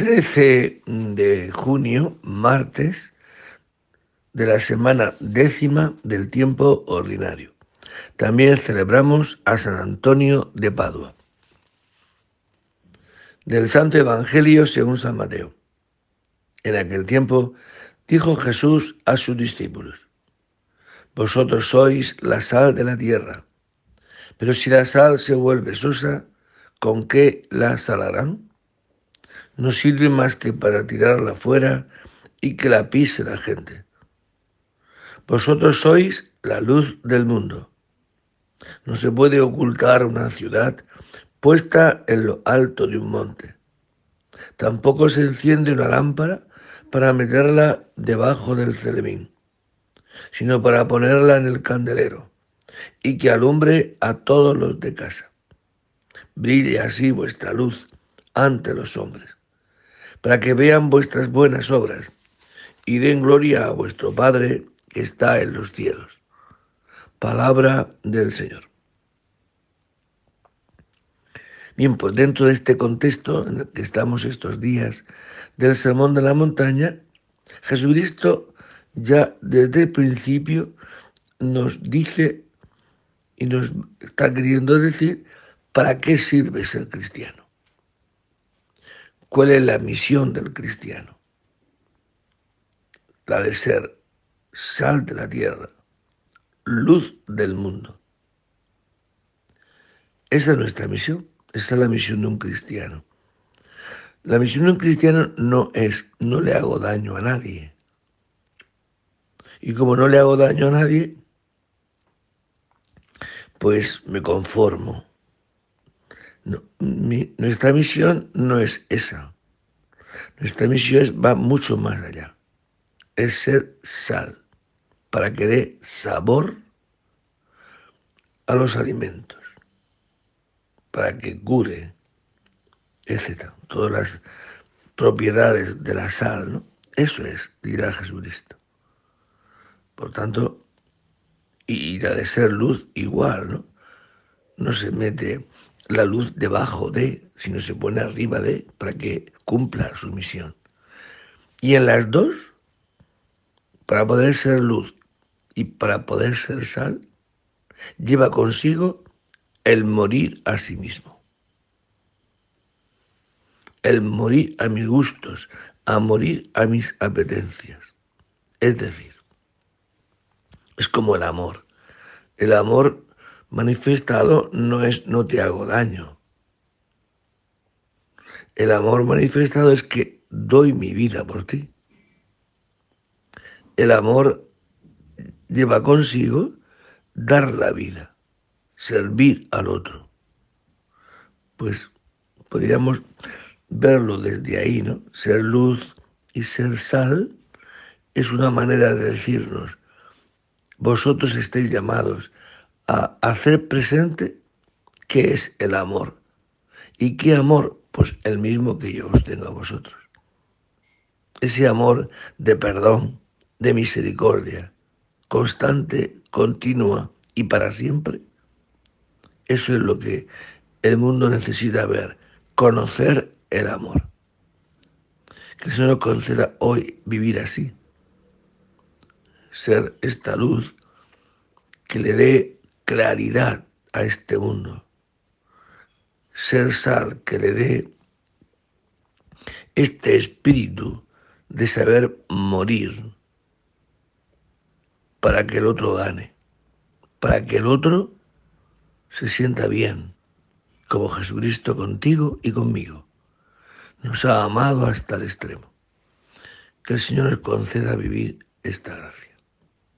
13 de junio, martes, de la semana décima del tiempo ordinario. También celebramos a San Antonio de Padua. Del Santo Evangelio según San Mateo. En aquel tiempo dijo Jesús a sus discípulos, Vosotros sois la sal de la tierra, pero si la sal se vuelve sosa, ¿con qué la salarán? No sirve más que para tirarla fuera y que la pise la gente. Vosotros sois la luz del mundo. No se puede ocultar una ciudad puesta en lo alto de un monte. Tampoco se enciende una lámpara para meterla debajo del celemín, sino para ponerla en el candelero y que alumbre a todos los de casa. Brille así vuestra luz ante los hombres para que vean vuestras buenas obras y den gloria a vuestro Padre que está en los cielos. Palabra del Señor. Bien, pues dentro de este contexto en el que estamos estos días del Sermón de la Montaña, Jesucristo ya desde el principio nos dice y nos está queriendo decir para qué sirve ser cristiano. ¿Cuál es la misión del cristiano? La de ser sal de la tierra, luz del mundo. Esa es nuestra misión, esa es la misión de un cristiano. La misión de un cristiano no es, no le hago daño a nadie. Y como no le hago daño a nadie, pues me conformo nuestra misión no es esa. Nuestra misión va mucho más allá. Es ser sal para que dé sabor a los alimentos, para que cure, etc. Todas las propiedades de la sal, ¿no? Eso es, dirá Jesucristo. Por tanto, y la de ser luz igual, ¿no? No se mete la luz debajo de, sino se pone arriba de, para que cumpla su misión. Y en las dos, para poder ser luz y para poder ser sal, lleva consigo el morir a sí mismo. El morir a mis gustos, a morir a mis apetencias. Es decir, es como el amor. El amor manifestado no es no te hago daño. El amor manifestado es que doy mi vida por ti. El amor lleva consigo dar la vida, servir al otro. Pues podríamos verlo desde ahí, ¿no? Ser luz y ser sal es una manera de decirnos, vosotros estáis llamados a hacer presente qué es el amor. ¿Y qué amor? Pues el mismo que yo os tengo a vosotros. Ese amor de perdón, de misericordia, constante, continua y para siempre. Eso es lo que el mundo necesita ver, conocer el amor. Que el Señor conceda hoy vivir así, ser esta luz que le dé claridad a este mundo. Ser sal que le dé este espíritu de saber morir para que el otro gane, para que el otro se sienta bien, como Jesucristo contigo y conmigo. Nos ha amado hasta el extremo. Que el Señor nos conceda vivir esta gracia.